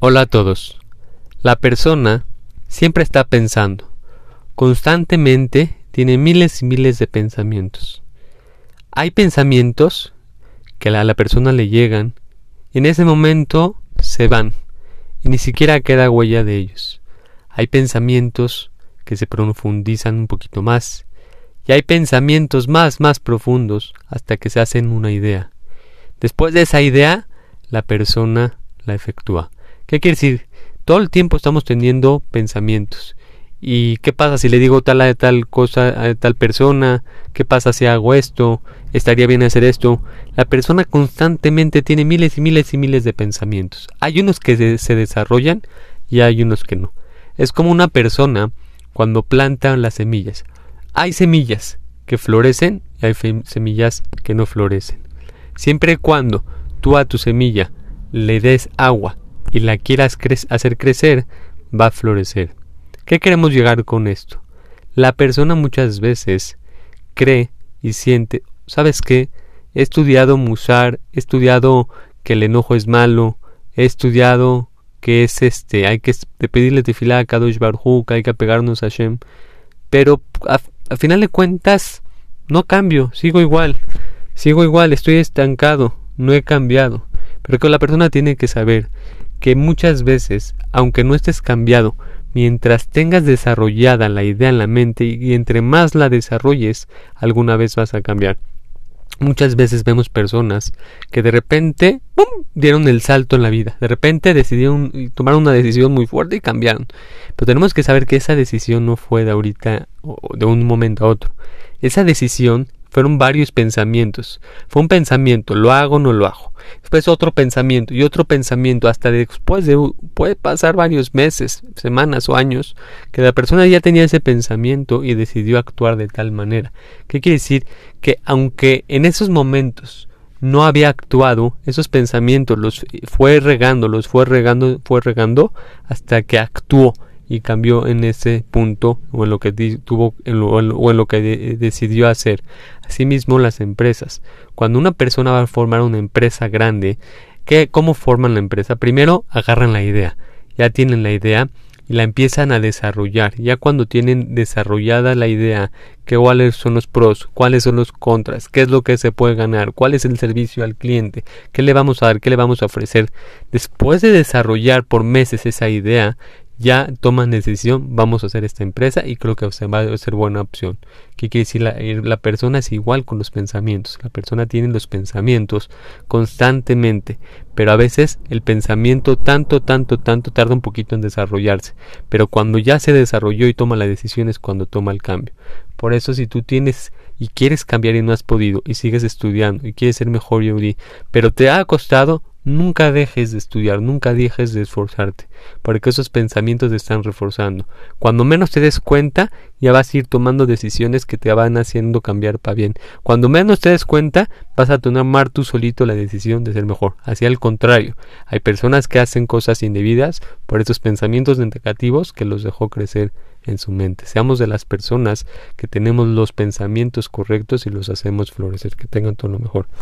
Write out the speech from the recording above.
Hola a todos. La persona siempre está pensando. Constantemente tiene miles y miles de pensamientos. Hay pensamientos que a la persona le llegan y en ese momento se van y ni siquiera queda huella de ellos. Hay pensamientos que se profundizan un poquito más y hay pensamientos más, más profundos hasta que se hacen una idea. Después de esa idea, la persona la efectúa. ¿Qué quiere decir? Todo el tiempo estamos teniendo pensamientos. ¿Y qué pasa si le digo tal a tal cosa a tal persona? ¿Qué pasa si hago esto? ¿Estaría bien hacer esto? La persona constantemente tiene miles y miles y miles de pensamientos. Hay unos que se desarrollan y hay unos que no. Es como una persona cuando planta las semillas. Hay semillas que florecen y hay semillas que no florecen. Siempre y cuando tú a tu semilla le des agua y la quieras hacer crecer, va a florecer. ¿Qué queremos llegar con esto? La persona muchas veces cree y siente, ¿sabes qué? He estudiado musar, he estudiado que el enojo es malo, he estudiado que es este, hay que pedirle tefilá a Kadosh Barhu, que hay que apegarnos a Shem, pero a, a final de cuentas no cambio, sigo igual, sigo igual, estoy estancado, no he cambiado. Pero que la persona tiene que saber que muchas veces, aunque no estés cambiado, mientras tengas desarrollada la idea en la mente y entre más la desarrolles, alguna vez vas a cambiar. Muchas veces vemos personas que de repente ¡pum! dieron el salto en la vida, de repente decidieron tomar una decisión muy fuerte y cambiaron. Pero tenemos que saber que esa decisión no fue de ahorita o de un momento a otro. Esa decisión fueron varios pensamientos. Fue un pensamiento, lo hago no lo hago. Después otro pensamiento y otro pensamiento, hasta después de puede pasar varios meses, semanas o años, que la persona ya tenía ese pensamiento y decidió actuar de tal manera. ¿Qué quiere decir? Que aunque en esos momentos no había actuado, esos pensamientos los fue regando, los fue regando, fue regando hasta que actuó y cambió en ese punto o en lo que tuvo o en lo que decidió hacer. Asimismo las empresas. Cuando una persona va a formar una empresa grande, ¿qué, ¿cómo forman la empresa? Primero agarran la idea, ya tienen la idea y la empiezan a desarrollar. Ya cuando tienen desarrollada la idea, que cuáles son los pros, cuáles son los contras, qué es lo que se puede ganar, cuál es el servicio al cliente, qué le vamos a dar, qué le vamos a ofrecer. Después de desarrollar por meses esa idea, ya toman decisión, vamos a hacer esta empresa y creo que va a ser buena opción. ¿Qué quiere decir? La, eh, la, persona es igual con los pensamientos. La persona tiene los pensamientos constantemente, pero a veces el pensamiento tanto, tanto, tanto tarda un poquito en desarrollarse. Pero cuando ya se desarrolló y toma la decisión es cuando toma el cambio. Por eso si tú tienes y quieres cambiar y no has podido y sigues estudiando y quieres ser mejor pero te ha costado, Nunca dejes de estudiar, nunca dejes de esforzarte, porque esos pensamientos te están reforzando. Cuando menos te des cuenta, ya vas a ir tomando decisiones que te van haciendo cambiar para bien. Cuando menos te des cuenta, vas a tomar tú solito la decisión de ser mejor. Así al contrario, hay personas que hacen cosas indebidas por esos pensamientos negativos que los dejó crecer en su mente. Seamos de las personas que tenemos los pensamientos correctos y los hacemos florecer. Que tengan todo lo mejor.